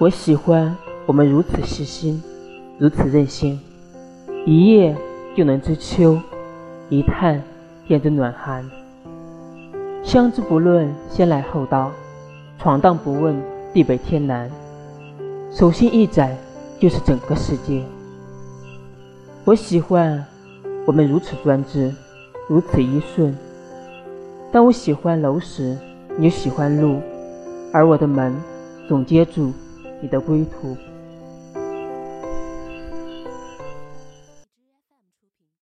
我喜欢我们如此细心，如此任性，一夜就能知秋，一探便知暖寒。相知不论先来后到，闯荡不问地北天南，手心一展就是整个世界。我喜欢我们如此专制，如此依顺。当我喜欢楼时，你喜欢路，而我的门总接住。你的归途。